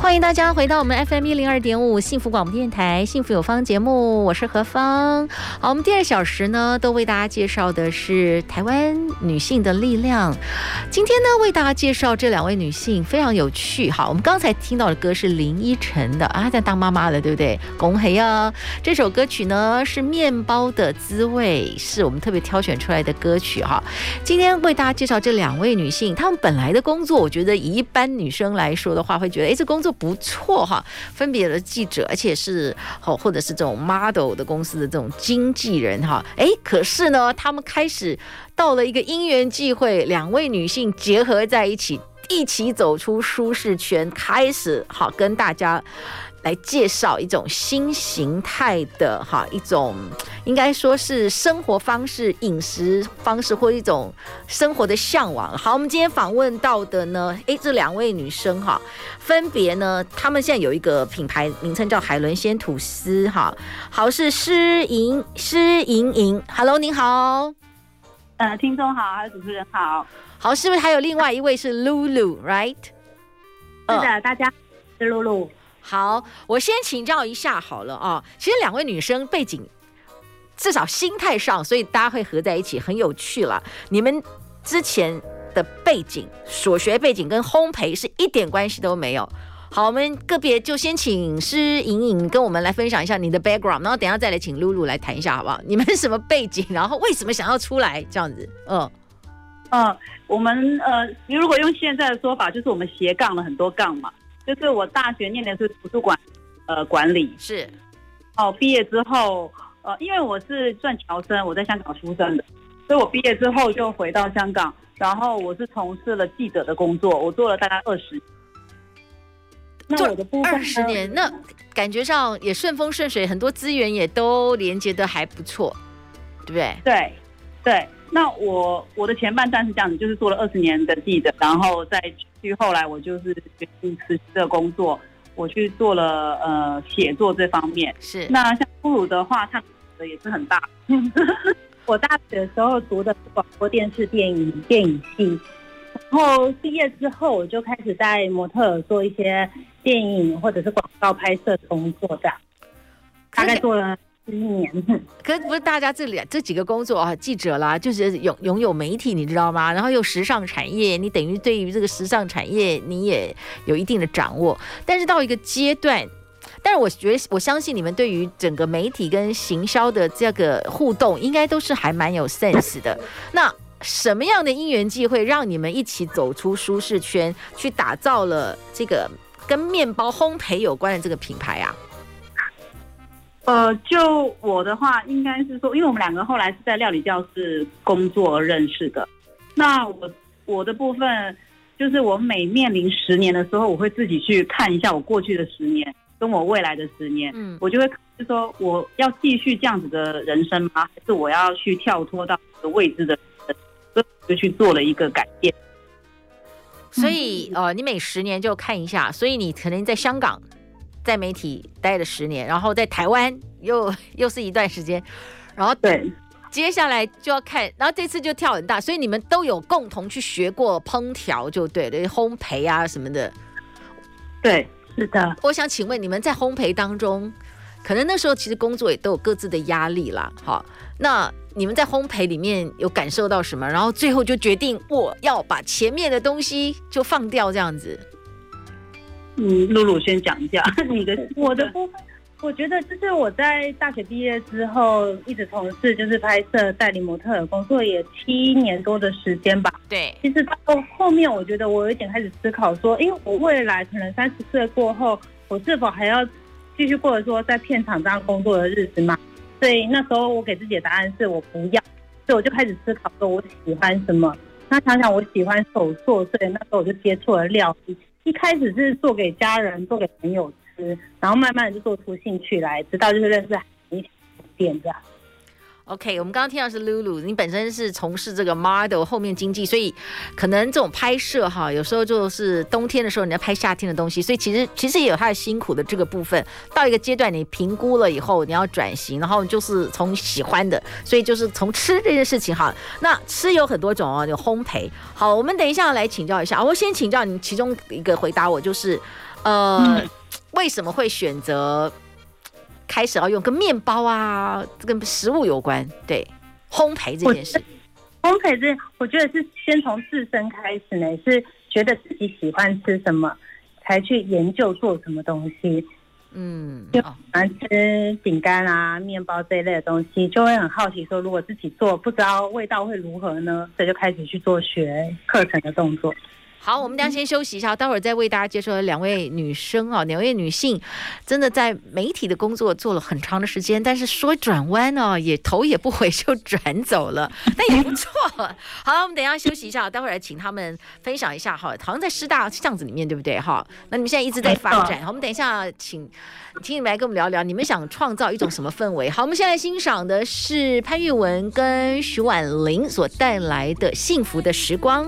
欢迎大家回到我们 FM 一零二点五幸福广播电台幸福有方节目，我是何芳。好，我们第二小时呢，都为大家介绍的是台湾女性的力量。今天呢，为大家介绍这两位女性非常有趣。好，我们刚才听到的歌是林依晨的啊，在当妈妈了，对不对？恭喜啊！这首歌曲呢是《面包的滋味》，是我们特别挑选出来的歌曲哈。今天为大家介绍这两位女性，她们本来的工作，我觉得以一般女生来说的话，会觉得哎，这工作。不错哈，分别的记者，而且是好，或者是这种 model 的公司的这种经纪人哈，哎，可是呢，他们开始到了一个因缘际会，两位女性结合在一起，一起走出舒适圈，开始好跟大家。来介绍一种新形态的哈，一种应该说是生活方式、饮食方式或一种生活的向往。好，我们今天访问到的呢，诶，这两位女生哈，分别呢，她们现在有一个品牌名称叫海伦鲜吐司哈。好，是施莹施莹莹，Hello，您好，呃，听众好，还有主持人好，好，是不是还有另外一位是露露，right？是的，大家是露露。好，我先请教一下好了啊。其实两位女生背景，至少心态上，所以大家会合在一起，很有趣了。你们之前的背景、所学背景跟烘焙是一点关系都没有。好，我们个别就先请施莹莹跟我们来分享一下你的 background，然后等下再来请露露来谈一下，好不好？你们什么背景？然后为什么想要出来这样子？嗯嗯，我们呃，你如果用现在的说法，就是我们斜杠了很多杠嘛。就是我大学念的是图书馆，呃，管理是。哦，毕业之后，呃，因为我是算侨生，我在香港出生的，所以我毕业之后就回到香港，然后我是从事了记者的工作，我做了大概二十年。那我的部分二十年，那感觉上也顺风顺水，很多资源也都连接的还不错，对不对？对，对。那我我的前半段是这样子，就是做了二十年的记者，然后再去后来我就是决定辞职的工作，我去做了呃写作这方面。是。那像布鲁的话，他的也是很大。我大学的时候读的是广播电视电影电影系，然后毕业之后我就开始在模特儿做一些电影或者是广告拍摄工作这样，大概做了。可是不是大家这里这几个工作啊，记者啦，就是拥拥有媒体，你知道吗？然后又时尚产业，你等于对于这个时尚产业你也有一定的掌握。但是到一个阶段，但是我觉得我相信你们对于整个媒体跟行销的这个互动，应该都是还蛮有 sense 的。那什么样的因缘际会让你们一起走出舒适圈，去打造了这个跟面包烘焙有关的这个品牌啊？呃，就我的话，应该是说，因为我们两个后来是在料理教室工作认识的。那我我的部分，就是我每面临十年的时候，我会自己去看一下我过去的十年，跟我未来的十年，嗯，我就会就说，我要继续这样子的人生吗？还是我要去跳脱到一个未知的人生？所以就去做了一个改变。所以，呃，你每十年就看一下，所以你可能在香港。在媒体待了十年，然后在台湾又 又是一段时间，然后对，接下来就要看，然后这次就跳很大，所以你们都有共同去学过烹调，就对了，烘焙啊什么的。对，是的。我想请问你们在烘焙当中，可能那时候其实工作也都有各自的压力啦。好，那你们在烘焙里面有感受到什么？然后最后就决定我要把前面的东西就放掉，这样子。嗯，露露先讲一下 你的我的部分。我觉得就是我在大学毕业之后，一直从事就是拍摄代理模特的工作，也七年多的时间吧。对，其实到后面，我觉得我有点开始思考说，因为我未来可能三十岁过后，我是否还要继续过着说在片场这样工作的日子嘛？所以那时候我给自己的答案是我不要，所以我就开始思考说我喜欢什么。那想想我喜欢手作，所以那时候我就接触了料理。一开始是做给家人、做给朋友吃，然后慢慢的就做出兴趣来，直到就是认识一点这样。OK，我们刚刚听到是 Lulu，你本身是从事这个 model 后面经济，所以可能这种拍摄哈，有时候就是冬天的时候你要拍夏天的东西，所以其实其实也有它的辛苦的这个部分。到一个阶段，你评估了以后，你要转型，然后就是从喜欢的，所以就是从吃这件事情哈。那吃有很多种哦，有烘焙。好，我们等一下来请教一下，我先请教你其中一个回答我，就是呃，嗯、为什么会选择？开始要用跟面包啊，跟食物有关，对，烘焙这件事。烘焙这，我觉得是先从自身开始呢，是觉得自己喜欢吃什么，才去研究做什么东西。嗯，就喜欢吃饼干啊、面包这一类的东西，就会很好奇说，如果自己做，不知道味道会如何呢？所以就开始去做学课程的动作。好，我们俩先休息一下，待会儿再为大家介绍两位女生啊，两位女性，真的在媒体的工作做了很长的时间，但是说转弯呢，也头也不回就转走了，那也不错。好了，我们等一下休息一下，待会儿来请他们分享一下哈，好像在师大巷子里面，对不对哈？那你们现在一直在发展，好，我们等一下请请你们来跟我们聊聊，你们想创造一种什么氛围？好，我们现在欣赏的是潘玉文跟徐婉玲所带来的《幸福的时光》。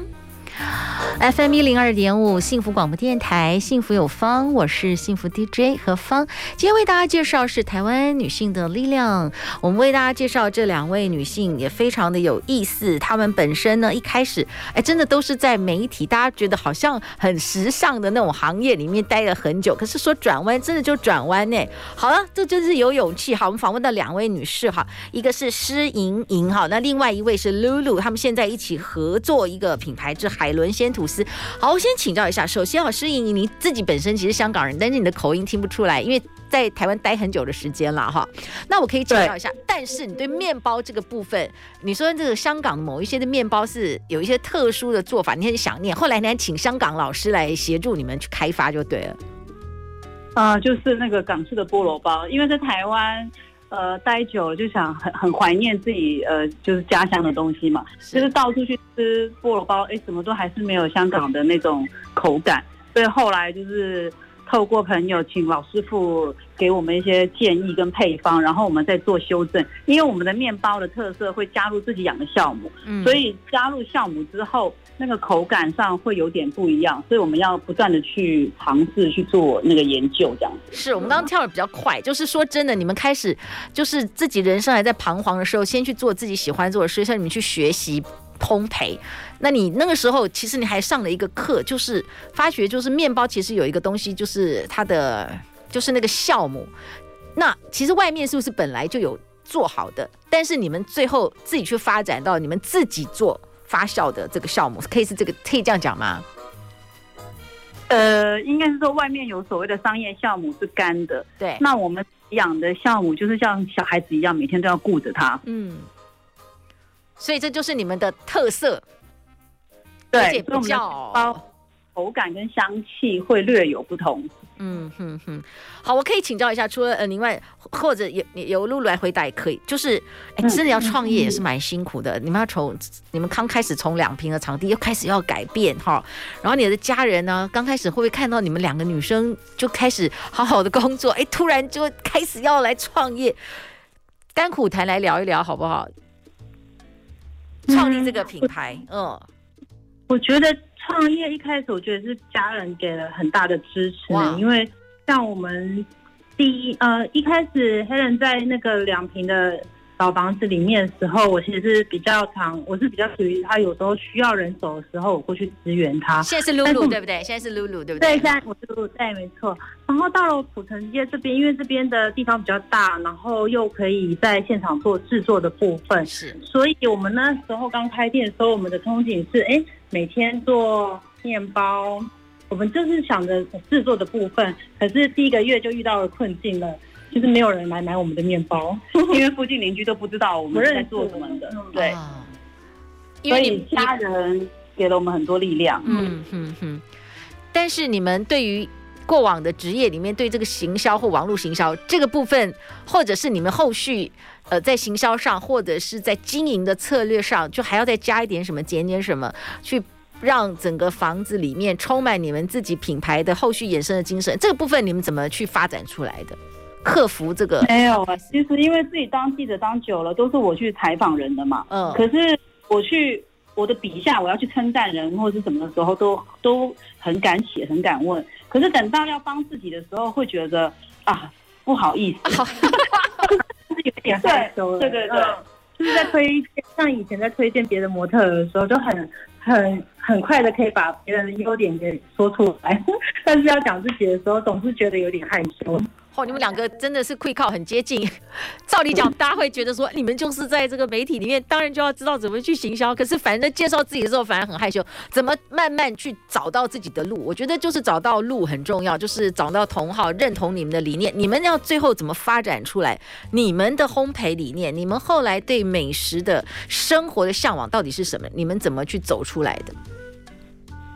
FM 一零二点五幸福广播电台，幸福有方，我是幸福 DJ 何芳。今天为大家介绍是台湾女性的力量。我们为大家介绍这两位女性也非常的有意思。她们本身呢，一开始哎，真的都是在媒体，大家觉得好像很时尚的那种行业里面待了很久。可是说转弯，真的就转弯呢。好了，这就是有勇气。好，我们访问到两位女士哈，一个是施盈盈哈，那另外一位是 Lulu，他们现在一起合作一个品牌，是海伦鲜吐司。好，我先请教一下。首先啊，施盈盈，你自己本身其实香港人，但是你的口音听不出来，因为在台湾待很久的时间了哈。那我可以请教一下，但是你对面包这个部分，你说这个香港的某一些的面包是有一些特殊的做法，你很想念，后来你还请香港老师来协助你们去开发就对了。啊、就是那个港式的菠萝包，因为在台湾。呃，待久了就想很很怀念自己呃，就是家乡的东西嘛，是。就是到处去吃菠萝包，哎，怎么都还是没有香港的那种口感，所以后来就是透过朋友请老师傅给我们一些建议跟配方，然后我们再做修正，因为我们的面包的特色会加入自己养的酵母，嗯，所以加入酵母之后。那个口感上会有点不一样，所以我们要不断的去尝试去做那个研究，这样子。是我们刚刚跳的比较快，就是说真的，你们开始就是自己人生还在彷徨的时候，先去做自己喜欢做的事，像你们去学习烘焙。那你那个时候其实你还上了一个课，就是发觉就是面包其实有一个东西，就是它的就是那个酵母。那其实外面是不是本来就有做好的？但是你们最后自己去发展到你们自己做。发酵的这个酵母可以是这个，可以这样讲吗？呃，应该是说外面有所谓的商业酵母是干的，对。那我们养的酵母就是像小孩子一样，每天都要顾着它。嗯。所以这就是你们的特色。对，比较包口感跟香气会略有不同。嗯哼哼，好，我可以请教一下，除了呃，另外或者有有露露来回答也可以。就是，哎，真的要创业也是蛮辛苦的。嗯、你们要从你们刚开始从两平的场地又开始要改变哈，然后你的家人呢，刚开始会不会看到你们两个女生就开始好好的工作，哎，突然就开始要来创业，甘苦谈来聊一聊好不好？创立这个品牌，嗯，嗯我觉得。创业一开始，我觉得是家人给了很大的支持，因为像我们第一呃一开始黑人在那个两瓶的老房子里面的时候，我其实是比较常，我是比较属于他有时候需要人手的时候，我过去支援他。现在是露露对不对？现在是露露对不对？对，现在我是露露，对，没错。然后到了土城街这边，因为这边的地方比较大，然后又可以在现场做制作的部分，是。所以我们那时候刚开店的时候，我们的憧憬是，哎。每天做面包，我们就是想着制作的部分。可是第一个月就遇到了困境了，就是没有人来买我们的面包，因为附近邻居都不知道我们在做什么的。对，因为你家人给了我们很多力量。嗯嗯嗯。但是你们对于过往的职业里面，对这个行销或网络行销这个部分，或者是你们后续。呃，在行销上或者是在经营的策略上，就还要再加一点什么，减点什么，去让整个房子里面充满你们自己品牌的后续衍生的精神。这个部分你们怎么去发展出来的？克服这个？没有啊，其实因为自己当记者当久了，都是我去采访人的嘛。嗯。可是我去我的笔下，我要去称赞人或者是什么的时候，都都很敢写，很敢问。可是等到要帮自己的时候，会觉得啊，不好意思。好有点害羞了，对对对，对，就是在推荐，像以前在推荐别的模特的时候，就很很很快的可以把别人的优点给说出来，但是要讲自己的时候，总是觉得有点害羞。哦，你们两个真的是会靠很接近。照理讲，大家会觉得说，你们就是在这个媒体里面，当然就要知道怎么去行销。可是，反正介绍自己的时候，反而很害羞。怎么慢慢去找到自己的路？我觉得就是找到路很重要，就是找到同好，认同你们的理念。你们要最后怎么发展出来？你们的烘焙理念，你们后来对美食的生活的向往到底是什么？你们怎么去走出来的？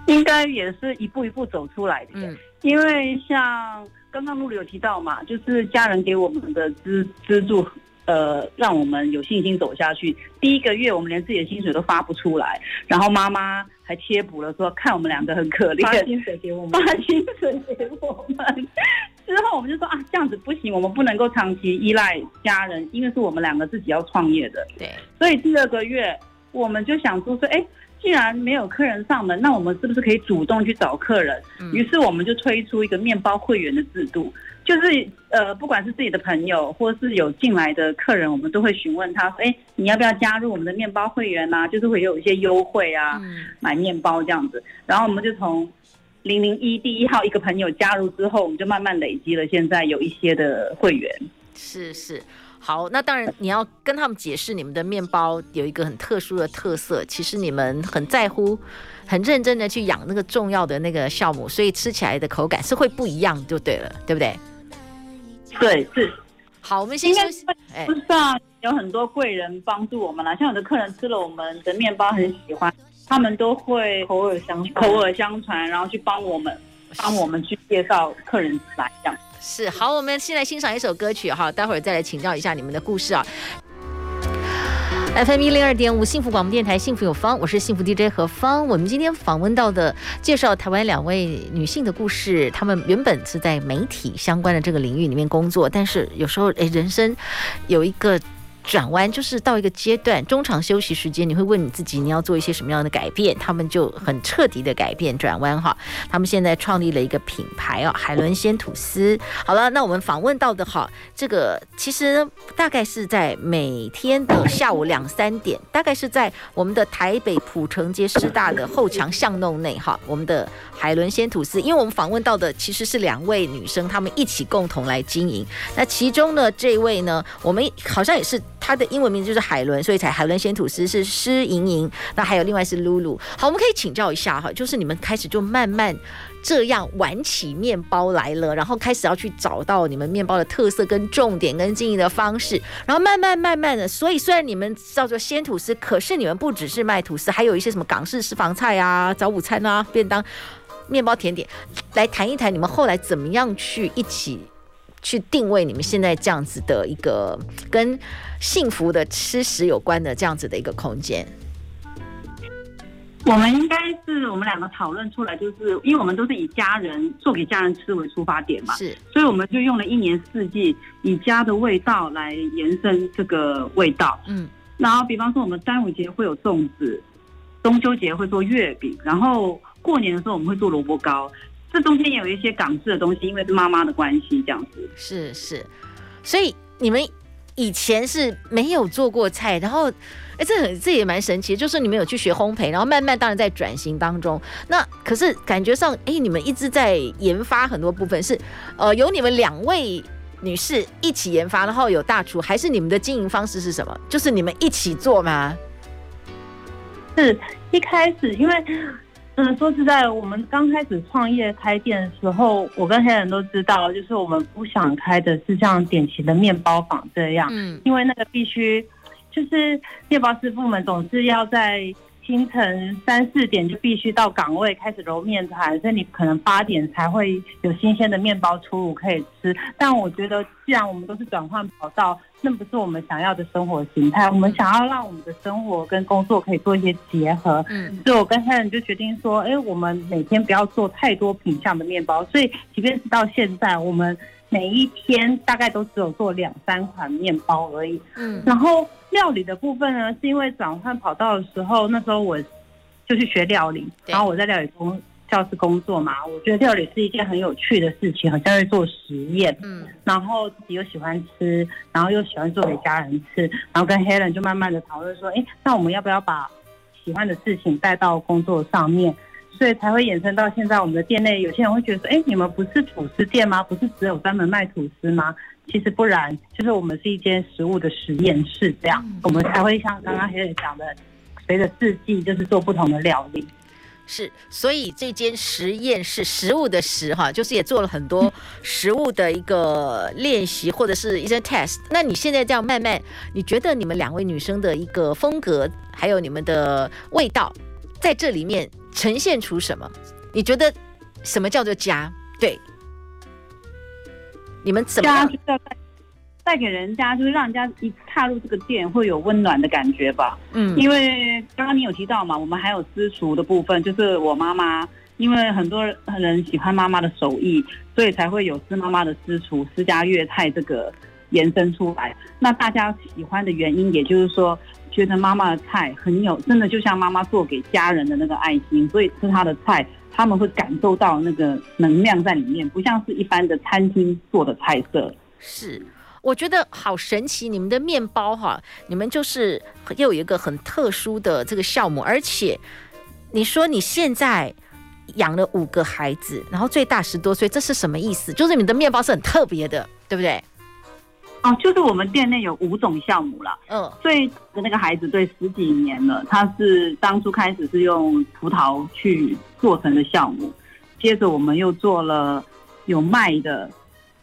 应该也是一步一步走出来的。嗯，因为像。刚刚露露有提到嘛，就是家人给我们的资资助，呃，让我们有信心走下去。第一个月我们连自己的薪水都发不出来，然后妈妈还贴补了说，看我们两个很可怜，发薪水给我们，发薪水给我们。之后我们就说啊，这样子不行，我们不能够长期依赖家人，因为是我们两个自己要创业的。对，所以第二个月我们就想说说，哎。既然没有客人上门，那我们是不是可以主动去找客人？嗯、于是我们就推出一个面包会员的制度，就是呃，不管是自己的朋友或是有进来的客人，我们都会询问他说：“哎，你要不要加入我们的面包会员啊？就是会有一些优惠啊，嗯、买面包这样子。”然后我们就从零零一第一号一个朋友加入之后，我们就慢慢累积了，现在有一些的会员。是是。好，那当然你要跟他们解释你们的面包有一个很特殊的特色，其实你们很在乎、很认真的去养那个重要的那个酵母，所以吃起来的口感是会不一样，就对了，对不对？对，是。好，我们先休息。不是啊，有很多贵人帮助我们啦，像有的客人吃了我们的面包很喜欢，他们都会口耳相口耳相传，然后去帮我们帮我们去介绍客人来这样。是好，我们先来欣赏一首歌曲哈，待会儿再来请教一下你们的故事啊。FM 一零二点五幸福广播电台，幸福有方，我是幸福 DJ 何芳。我们今天访问到的，介绍台湾两位女性的故事，她们原本是在媒体相关的这个领域里面工作，但是有时候诶，人生有一个。转弯就是到一个阶段，中场休息时间，你会问你自己，你要做一些什么样的改变？他们就很彻底的改变转弯哈。他们现在创立了一个品牌哦，海伦鲜吐司。好了，那我们访问到的哈，这个其实大概是在每天的下午两三点，大概是在我们的台北浦城街师大的后墙巷弄内哈，我们的海伦鲜吐司。因为我们访问到的其实是两位女生，她们一起共同来经营。那其中呢，这位呢，我们好像也是。他的英文名字就是海伦，所以才海伦鲜吐司是诗莹莹。那还有另外是露露。好，我们可以请教一下哈，就是你们开始就慢慢这样玩起面包来了，然后开始要去找到你们面包的特色跟重点跟经营的方式，然后慢慢慢慢的，所以虽然你们叫做鲜吐司，可是你们不只是卖吐司，还有一些什么港式私房菜啊、早午餐啊、便当、面包甜点，来谈一谈你们后来怎么样去一起。去定位你们现在这样子的一个跟幸福的吃食有关的这样子的一个空间。我们应该是我们两个讨论出来，就是因为我们都是以家人做给家人吃为出发点嘛，是，所以我们就用了一年四季以家的味道来延伸这个味道。嗯，然后比方说我们端午节会有粽子，中秋节会做月饼，然后过年的时候我们会做萝卜糕。这中间也有一些港式的东西，因为是妈妈的关系，这样子是是，所以你们以前是没有做过菜，然后哎，这很这也蛮神奇，就是你们有去学烘焙，然后慢慢当然在转型当中。那可是感觉上，哎，你们一直在研发很多部分，是呃有你们两位女士一起研发，然后有大厨，还是你们的经营方式是什么？就是你们一起做吗？是一开始因为。嗯，说实在，我们刚开始创业开店的时候，我跟黑人都知道，就是我们不想开的是像典型的面包房这样，嗯，因为那个必须就是面包师傅们总是要在清晨三四点就必须到岗位开始揉面团，所以你可能八点才会有新鲜的面包出炉可以吃。但我觉得，既然我们都是转换跑道，那不是我们想要的生活形态。我们想要让我们的生活跟工作可以做一些结合。嗯，所以我跟 Helen 就决定说，哎，我们每天不要做太多品相的面包。所以，即便是到现在，我们每一天大概都只有做两三款面包而已。嗯，然后。料理的部分呢，是因为转换跑道的时候，那时候我就去学料理，然后我在料理工教室工作嘛，我觉得料理是一件很有趣的事情，好像在做实验，嗯，然后自己又喜欢吃，然后又喜欢做给家人吃，然后跟 Helen 就慢慢的讨论说，哎，那我们要不要把喜欢的事情带到工作上面？所以才会衍生到现在，我们的店内有些人会觉得说，哎，你们不是吐司店吗？不是只有专门卖吐司吗？其实不然，就是我们是一间食物的实验室，这样我们才会像刚刚 Helen 讲的，随着四季就是做不同的料理。是，所以这间实验室食物的食哈，就是也做了很多食物的一个练习或者是一些 test。那你现在这样慢慢，你觉得你们两位女生的一个风格，还有你们的味道，在这里面呈现出什么？你觉得什么叫做家？对。你们怎么样？带带给人家，就是让人家一踏入这个店会有温暖的感觉吧。嗯，因为刚刚你有提到嘛，我们还有私厨的部分，就是我妈妈，因为很多人喜欢妈妈的手艺，所以才会有私妈妈的私厨私家粤菜这个延伸出来。那大家喜欢的原因，也就是说，觉得妈妈的菜很有，真的就像妈妈做给家人的那个爱心，所以吃她的菜。他们会感受到那个能量在里面，不像是一般的餐厅做的菜色。是，我觉得好神奇，你们的面包哈，你们就是又有一个很特殊的这个项目，而且你说你现在养了五个孩子，然后最大十多岁，这是什么意思？就是你的面包是很特别的，对不对？哦，就是我们店内有五种酵母了。嗯，最的那个孩子对十几年了，他是当初开始是用葡萄去做成的酵母，接着我们又做了有麦的，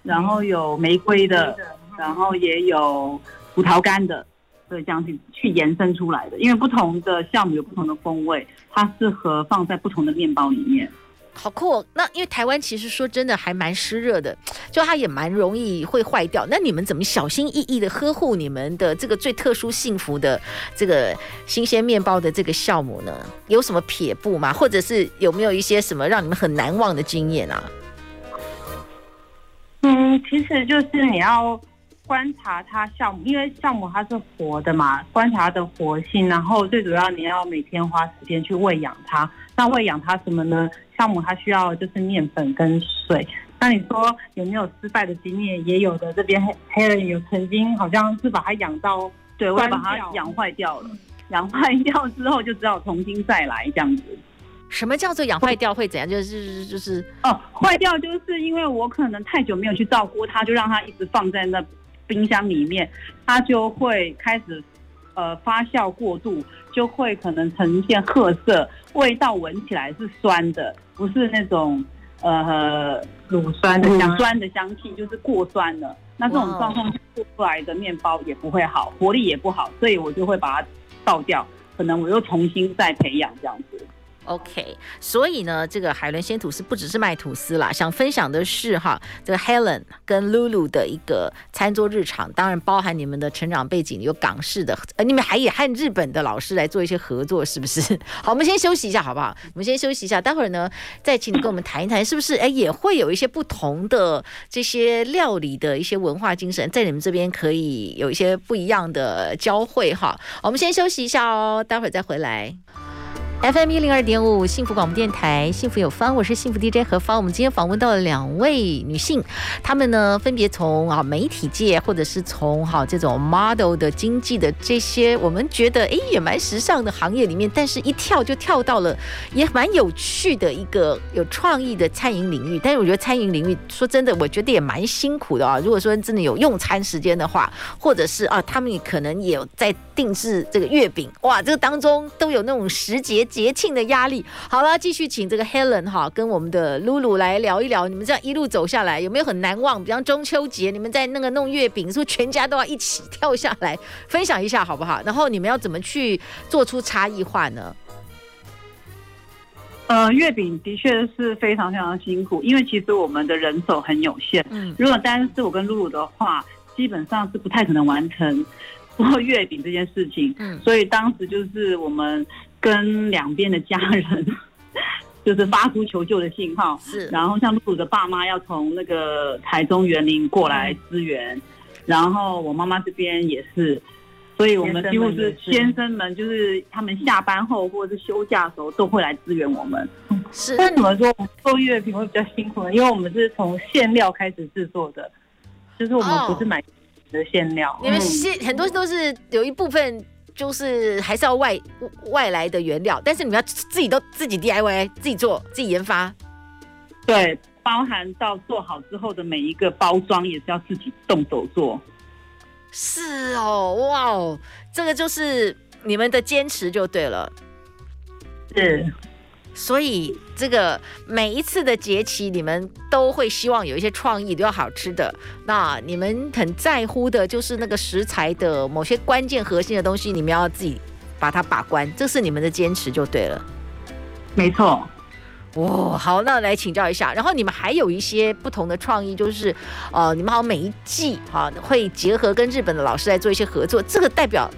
然后有玫瑰的，然后也有葡萄干的，所以这样去去延伸出来的。因为不同的酵母有不同的风味，它适合放在不同的面包里面。好酷哦！那因为台湾其实说真的还蛮湿热的，就它也蛮容易会坏掉。那你们怎么小心翼翼的呵护你们的这个最特殊幸福的这个新鲜面包的这个酵母呢？有什么撇步吗？或者是有没有一些什么让你们很难忘的经验啊？嗯，其实就是你要观察它酵母，因为酵母它是活的嘛，观察它的活性，然后最主要你要每天花时间去喂养它。那喂养它什么呢？酵母它需要就是面粉跟水。那你说有没有失败的经验？也有的。这边黑黑人有曾经好像是把它养到，对，我把它养坏掉了。养坏掉之后就只好重新再来这样子。什么叫做养坏掉会怎样？就是就是哦，坏掉就是因为我可能太久没有去照顾它，就让它一直放在那冰箱里面，它就会开始呃发酵过度，就会可能呈现褐色。味道闻起来是酸的，不是那种呃乳酸的香酸的香气，就是过酸了。那这种状况做出来的面包也不会好，活力也不好，所以我就会把它倒掉，可能我又重新再培养这样子。OK，所以呢，这个海伦鲜吐司不只是卖吐司啦，想分享的是哈，这个 Helen 跟 Lulu 的一个餐桌日常，当然包含你们的成长背景，有港式的，呃，你们还也和日本的老师来做一些合作，是不是？好，我们先休息一下，好不好？我们先休息一下，待会儿呢，再请你跟我们谈一谈，是不是？哎，也会有一些不同的这些料理的一些文化精神，在你们这边可以有一些不一样的交汇哈。我们先休息一下哦，待会儿再回来。FM 一零二点五幸福广播电台，幸福有方，我是幸福 DJ 何芳。我们今天访问到了两位女性，她们呢分别从啊媒体界，或者是从哈这种 model 的经济的这些，我们觉得哎也蛮时尚的行业里面，但是一跳就跳到了也蛮有趣的一个有创意的餐饮领域。但是我觉得餐饮领域说真的，我觉得也蛮辛苦的啊。如果说真的有用餐时间的话，或者是啊他们也可能也有在定制这个月饼，哇，这个当中都有那种时节。节庆的压力，好了，继续请这个 Helen 哈跟我们的露露来聊一聊，你们这样一路走下来有没有很难忘？比方中秋节，你们在那个弄月饼，是不是全家都要一起跳下来分享一下，好不好？然后你们要怎么去做出差异化呢？呃，月饼的确是非常非常辛苦，因为其实我们的人手很有限。嗯，如果单是我跟露露的话，基本上是不太可能完成做月饼这件事情。嗯，所以当时就是我们跟两边的家人，就是发出求救的信号。是，然后像露露的爸妈要从那个台中园林过来支援，嗯、然后我妈妈这边也是。所以我们几乎是先生们，就是他们下班后或者是休假的时候，都会来支援我们。是，那怎么说我们做月饼会比较辛苦呢？因为我们是从馅料开始制作的，就是我们不是买的馅料。你们馅很多都是有一部分就是还是要外外来的原料，但是你们要自己都自己 DIY 自己做自己研发。对，包含到做好之后的每一个包装也是要自己动手做。是哦，哇哦，这个就是你们的坚持就对了。是，所以这个每一次的节期，你们都会希望有一些创意，都要好吃的。那你们很在乎的就是那个食材的某些关键核心的东西，你们要自己把它把关，这是你们的坚持就对了。没错。哦，好，那来请教一下，然后你们还有一些不同的创意，就是，呃，你们好像每一季哈会结合跟日本的老师来做一些合作，这个代表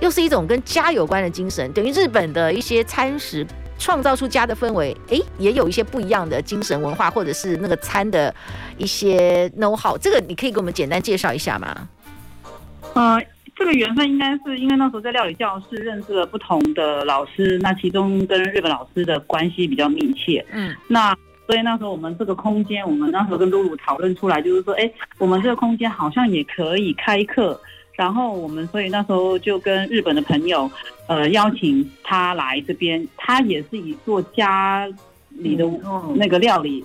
又是一种跟家有关的精神，等于日本的一些餐食创造出家的氛围，诶，也有一些不一样的精神文化，或者是那个餐的一些 know how，这个你可以给我们简单介绍一下吗？呃。这个缘分应该是因为那时候在料理教室认识了不同的老师，那其中跟日本老师的关系比较密切。嗯，那所以那时候我们这个空间，我们那时候跟露露讨论出来，就是说，哎，我们这个空间好像也可以开课。然后我们所以那时候就跟日本的朋友，呃，邀请他来这边，他也是以做家里的那个料理，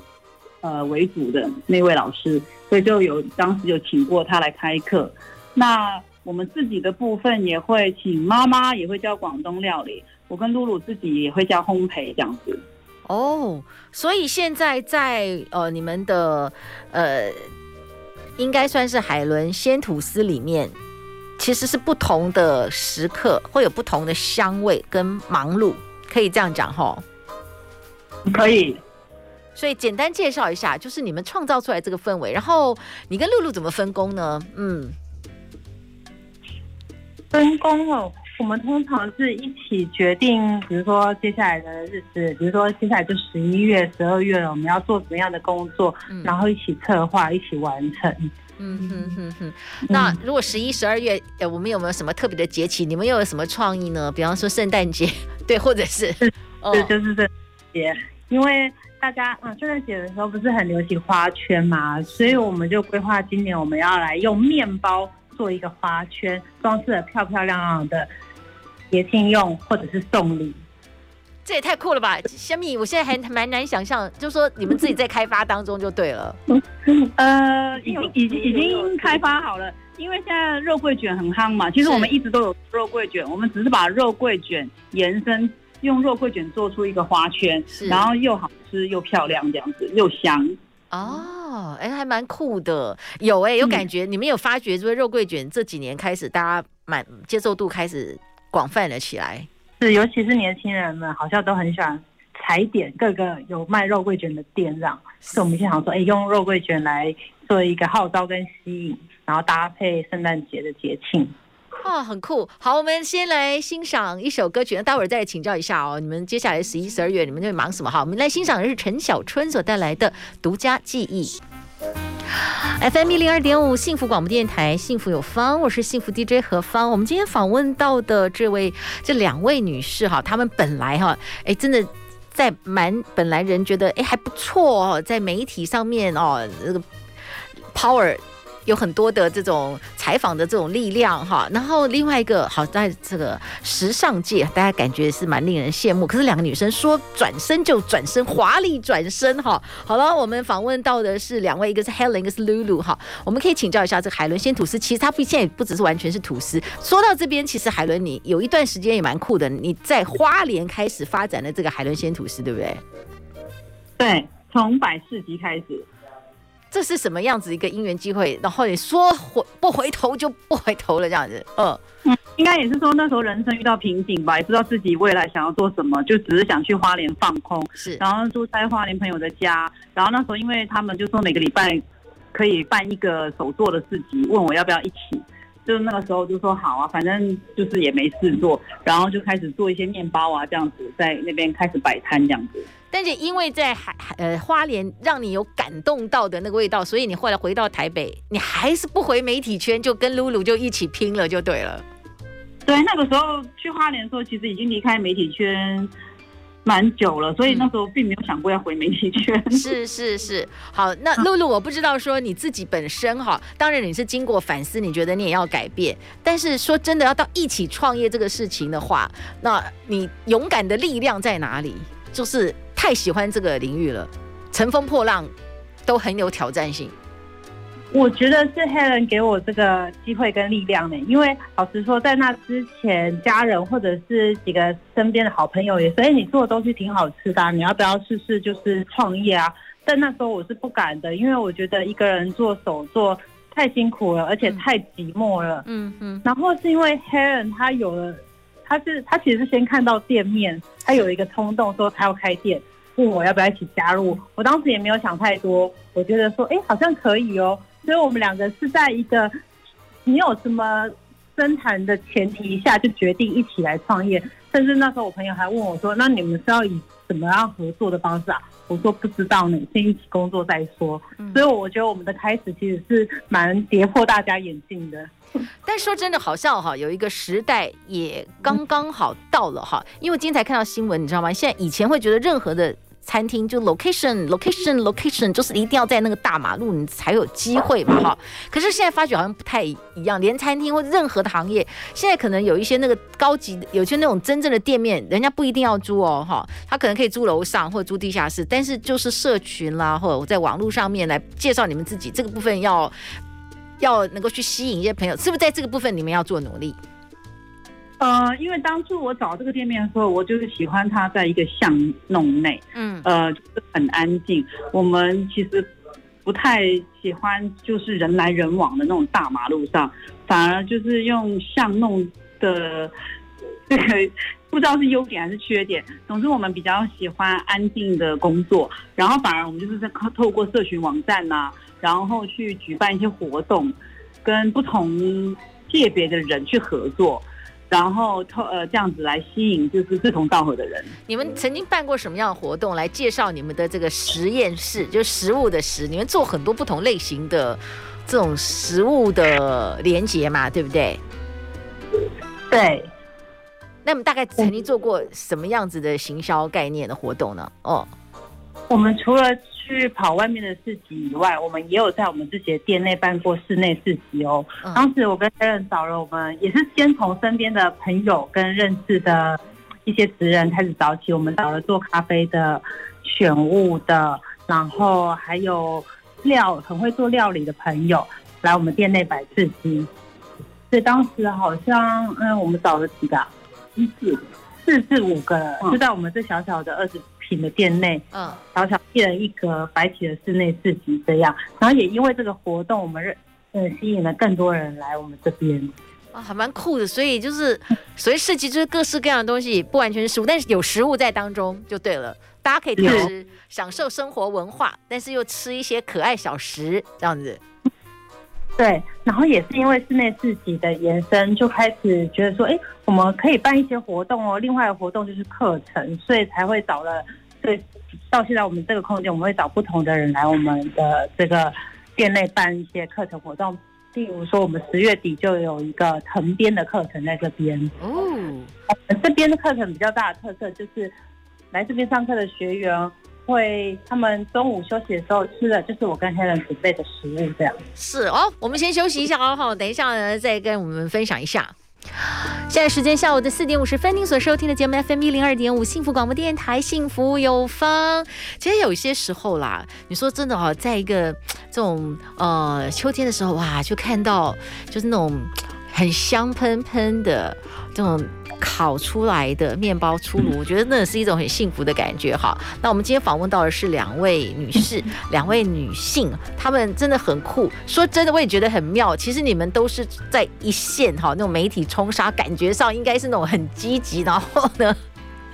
呃为主的那位老师，所以就有当时有请过他来开课。那我们自己的部分也会请妈妈，也会教广东料理。我跟露露自己也会教烘焙这样子。哦，所以现在在呃你们的呃，应该算是海伦鲜吐司里面，其实是不同的时刻会有不同的香味跟忙碌，可以这样讲吼？可以。所以简单介绍一下，就是你们创造出来这个氛围，然后你跟露露怎么分工呢？嗯。分工哦，我们通常是一起决定，比如说接下来的日子，比如说接下来就十一月、十二月了，我们要做什么样的工作，嗯、然后一起策划，一起完成。嗯哼哼哼。那如果十一、十二月，呃，我们有没有什么特别的节气？你们又有什么创意呢？比方说圣诞节，对，或者是，对，就是圣诞节，因为大家嗯，圣诞节的时候不是很流行花圈嘛，所以我们就规划今年我们要来用面包。做一个花圈，装饰的漂漂亮亮的，节庆用或者是送礼，这也太酷了吧！小米，我现在还蛮难想象，就是说你们自己在开发当中就对了。呃，已经已经已经开发好了，因为现在肉桂卷很夯嘛。其实我们一直都有肉桂卷，我们只是把肉桂卷延伸，用肉桂卷做出一个花圈，然后又好吃又漂亮，这样子又香。哦，哎，还蛮酷的，有哎，有感觉。嗯、你们有发觉，就是肉桂卷这几年开始，大家蛮接受度开始广泛了起来。尤其是年轻人们，好像都很喜欢踩点各个有卖肉桂卷的店，这样。所以我们现在想说，哎，用肉桂卷来做一个号召跟吸引，然后搭配圣诞节的节庆。哦，很酷。好，我们先来欣赏一首歌曲，那待会儿再请教一下哦。你们接下来十一、十二月，你们在忙什么？好，我们来欣赏的是陈小春所带来的独家记忆。FM 一零二点五，幸福广播电台，幸福有方，我是幸福 DJ 何芳。我们今天访问到的这位、这两位女士哈，她们本来哈，哎，真的在蛮本来人觉得哎还不错哦，在媒体上面哦，这个 power。有很多的这种采访的这种力量哈，然后另外一个好在这个时尚界，大家感觉是蛮令人羡慕。可是两个女生说转身就转身，华丽转身哈。好了，我们访问到的是两位，一个是 Helen，一个是 Lulu 哈。我们可以请教一下这个海伦鲜吐司，其实它不现在也不只是完全是吐司。说到这边，其实海伦你有一段时间也蛮酷的，你在花莲开始发展的这个海伦鲜吐司，对不对？对，从百事集开始。这是什么样子一个姻缘机会？然后你说回不回头就不回头了，这样子。嗯嗯，应该也是说那时候人生遇到瓶颈吧，也不知道自己未来想要做什么，就只是想去花莲放空。是，然后住在花莲朋友的家，然后那时候因为他们就说每个礼拜可以办一个手作的市集，问我要不要一起。就那个时候就说好啊，反正就是也没事做，然后就开始做一些面包啊，这样子在那边开始摆摊这样子。但是因为在海呃花莲让你有感动到的那个味道，所以你后来回到台北，你还是不回媒体圈，就跟露露就一起拼了就对了。对，那个时候去花莲的时候，其实已经离开媒体圈。蛮久了，所以那时候并没有想过要回媒体圈。嗯、是是是，好，那露露，我不知道说你自己本身哈，当然你是经过反思，你觉得你也要改变。但是说真的，要到一起创业这个事情的话，那你勇敢的力量在哪里？就是太喜欢这个领域了，乘风破浪都很有挑战性。我觉得是 Helen 给我这个机会跟力量呢，因为老实说，在那之前，家人或者是几个身边的好朋友也说，哎，你做的东西挺好吃的啊，你要不要试试就是创业啊？但那时候我是不敢的，因为我觉得一个人做手做太辛苦了，而且太寂寞了。嗯嗯。然后是因为 Helen 他有了，他是他其实是先看到店面，他有一个冲动说他要开店，问我要不要一起加入。我当时也没有想太多，我觉得说，哎，好像可以哦。所以我们两个是在一个没有什么深谈的前提下，就决定一起来创业。甚至那时候我朋友还问我说：“那你们是要以怎么样合作的方式啊？”我说：“不知道呢，先一起工作再说。”所以我觉得我们的开始其实是蛮跌破大家眼镜的。但说真的，好像哈有一个时代也刚刚好到了哈，因为今天才看到新闻，你知道吗？现在以前会觉得任何的。餐厅就 location location location，就是一定要在那个大马路，你才有机会嘛哈。可是现在发觉好像不太一样，连餐厅或任何的行业，现在可能有一些那个高级，有些那种真正的店面，人家不一定要租哦哈，他可能可以租楼上或者租地下室，但是就是社群啦，或者我在网络上面来介绍你们自己，这个部分要要能够去吸引一些朋友，是不是在这个部分你们要做努力？呃，因为当初我找这个店面的时候，我就是喜欢它在一个巷弄内，嗯，呃，就是很安静。我们其实不太喜欢就是人来人往的那种大马路上，反而就是用巷弄的这个，不知道是优点还是缺点。总之，我们比较喜欢安静的工作，然后反而我们就是在透过社群网站呐、啊，然后去举办一些活动，跟不同界别的人去合作。然后透呃这样子来吸引就是志同道合的人。你们曾经办过什么样的活动来介绍你们的这个实验室？就是食物的食，你们做很多不同类型的这种食物的连接嘛，对不对？对。那么大概曾经做过什么样子的行销概念的活动呢？哦，我们除了。去跑外面的市集以外，我们也有在我们自己的店内办过室内市集哦。嗯、当时我跟 Helen 找了我们，也是先从身边的朋友跟认识的一些职人开始找起。我们找了做咖啡的、选物的，然后还有料很会做料理的朋友来我们店内摆市集。所以当时好像嗯，我们找了几个，一四四至五个，嗯、就在我们这小小的二十。品的店内，嗯，小小一人一格摆起了室内市集这样，然后也因为这个活动，我们认嗯吸引了更多人来我们这边，啊，还蛮酷的。所以就是，所以市集就是各式各样的东西，不完全是食物，但是有食物在当中就对了。大家可以同时享受生活文化，但是又吃一些可爱小食这样子。对，然后也是因为室内市集的延伸，就开始觉得说，哎，我们可以办一些活动哦。另外的活动就是课程，所以才会找了。对，到现在我们这个空间，我们会找不同的人来我们的这个店内办一些课程活动。例如说，我们十月底就有一个藤编的课程在这边。哦，我们这边的课程比较大的特色就是，来这边上课的学员。会，他们中午休息的时候吃的就是我跟 Helen 准备的食物，这样。是哦，我们先休息一下哦，好，等一下呢再跟我们分享一下。现在时间下午的四点五十分，您所收听的节目 FM 一零二点五幸福广播电台，幸福有方。其实有些时候啦，你说真的哈，在一个这种呃秋天的时候哇，就看到就是那种很香喷喷的这种烤出来的面包出炉，我觉得那是一种很幸福的感觉哈。那我们今天访问到的是两位女士，两位女性，她们真的很酷。说真的，我也觉得很妙。其实你们都是在一线哈，那种媒体冲杀，感觉上应该是那种很积极，然后呢，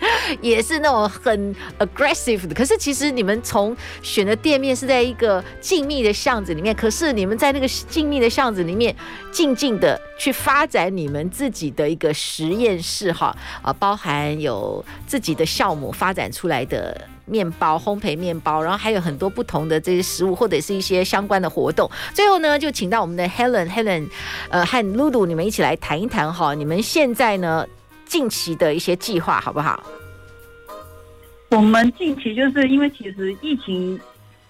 也是那种很 aggressive 的，可是其实你们从选的店面是在一个静谧的巷子里面，可是你们在那个静谧的巷子里面，静静的去发展你们自己的一个实验室哈，啊，包含有自己的酵母发展出来的面包、烘焙面包，然后还有很多不同的这些食物或者是一些相关的活动。最后呢，就请到我们的 Helen Helen，呃，和 Lulu 你们一起来谈一谈哈，你们现在呢？近期的一些计划好不好？我们近期就是因为其实疫情，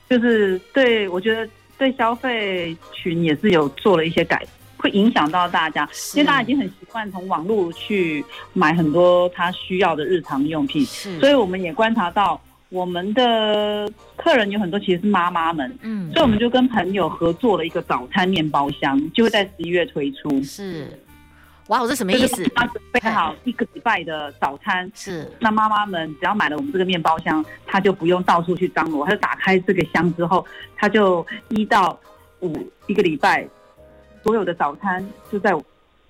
就是对我觉得对消费群也是有做了一些改，会影响到大家，因为大家已经很习惯从网络去买很多他需要的日常用品，所以我们也观察到我们的客人有很多其实是妈妈们，嗯，所以我们就跟朋友合作了一个早餐面包箱，就会在十一月推出，是。哇，我这什么意思？他准备好一个礼拜的早餐，是那妈妈们只要买了我们这个面包箱，他就不用到处去张罗，他就打开这个箱之后，他就一到五一个礼拜，所有的早餐就在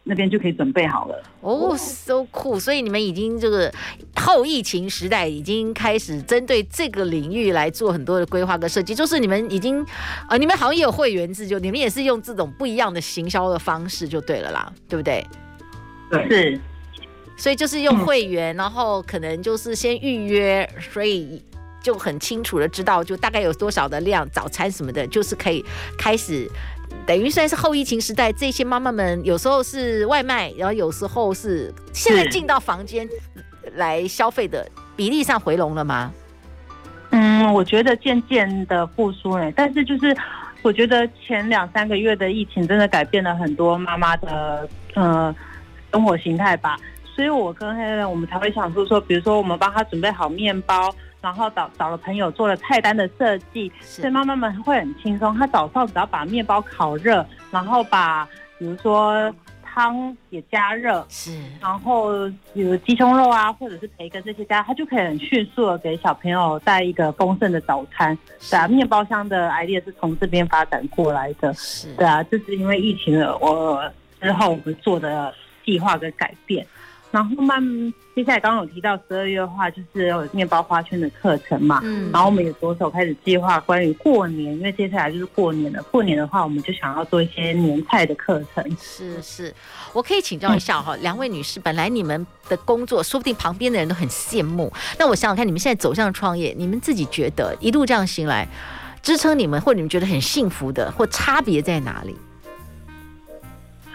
那边就可以准备好了。哦，so cool！所以你们已经这个后疫情时代已经开始针对这个领域来做很多的规划跟设计，就是你们已经啊、呃，你们好像也有会员制，就你们也是用这种不一样的行销的方式就对了啦，对不对？是，所以就是用会员，然后可能就是先预约，所以就很清楚的知道，就大概有多少的量，早餐什么的，就是可以开始，等于算是后疫情时代，这些妈妈们有时候是外卖，然后有时候是现在进到房间来消费的比例上回笼了吗？嗯，我觉得渐渐的复苏了，但是就是我觉得前两三个月的疫情真的改变了很多妈妈的，呃。生活形态吧，所以我跟黑人我们才会想说说，比如说我们帮他准备好面包，然后找找了朋友做了菜单的设计，所以妈妈们会很轻松。他早上只要把面包烤热，然后把比如说汤也加热，是，然后比如鸡胸肉啊，或者是培根这些加，他就可以很迅速的给小朋友带一个丰盛的早餐。对啊，面包箱的 idea 是从这边发展过来的。是，对啊，这是因为疫情了，我之后我们做的。计划跟改变，然后慢接下来刚刚有提到十二月的话，就是有面包花圈的课程嘛，嗯，然后我们也着手开始计划关于过年，因为接下来就是过年了。过年的话，我们就想要做一些年菜的课程。是是，我可以请教一下哈，两、嗯、位女士，本来你们的工作，说不定旁边的人都很羡慕。那我想想看，你们现在走向创业，你们自己觉得一路这样行来，支撑你们或你们觉得很幸福的，或差别在哪里？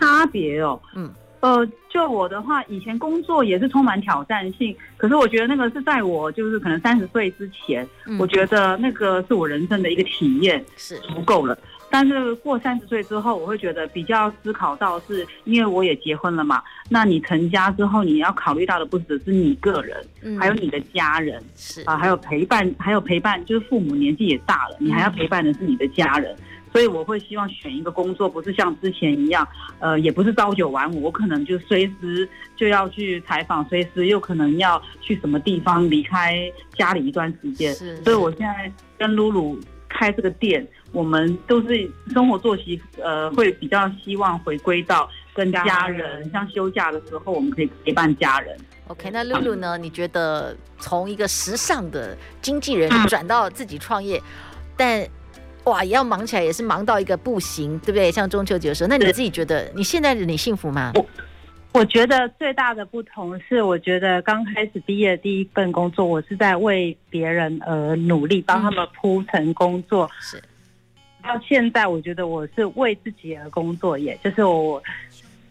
差别哦，嗯。呃，就我的话，以前工作也是充满挑战性，可是我觉得那个是在我就是可能三十岁之前，嗯，我觉得那个是我人生的一个体验，是足够了。但是过三十岁之后，我会觉得比较思考到是，因为我也结婚了嘛，那你成家之后，你要考虑到的不只是你个人，嗯，还有你的家人，是啊，还有陪伴，还有陪伴，就是父母年纪也大了，你还要陪伴的是你的家人。所以我会希望选一个工作，不是像之前一样，呃，也不是朝九晚五，我可能就随时就要去采访，随时又可能要去什么地方离开家里一段时间。是，所以我现在跟露露开这个店，我们都是生活作息，呃，会比较希望回归到跟家人，像休假的时候，我们可以陪伴家人。OK，那露露呢？你觉得从一个时尚的经纪人转到自己创业，但哇，也要忙起来，也是忙到一个不行，对不对？像中秋节的时候，那你自己觉得你现在的你幸福吗？我我觉得最大的不同是，我觉得刚开始毕业的第一份工作，我是在为别人而努力，帮他们铺成工作。是、嗯，到现在我觉得我是为自己而工作，也就是我。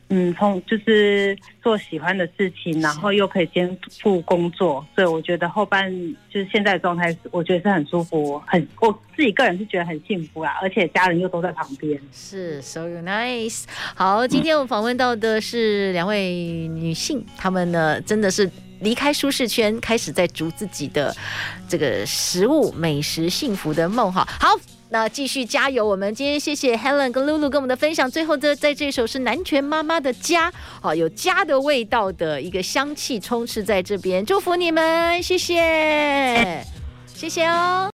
嗯，从就是做喜欢的事情，然后又可以兼顾工作，所以我觉得后半就是现在的状态，我觉得是很舒服，很我自己个人是觉得很幸福啊，而且家人又都在旁边，是 so nice。好，今天我们访问到的是两位女性，她们呢真的是离开舒适圈，开始在逐自己的这个食物美食幸福的梦哈。好，那继续加油！我们今天谢谢 Helen 跟 Lulu 跟我们的分享。最后的在这首是南拳妈妈的家，好有家的味道的一个香气充斥在这边，祝福你们，谢谢，谢谢哦。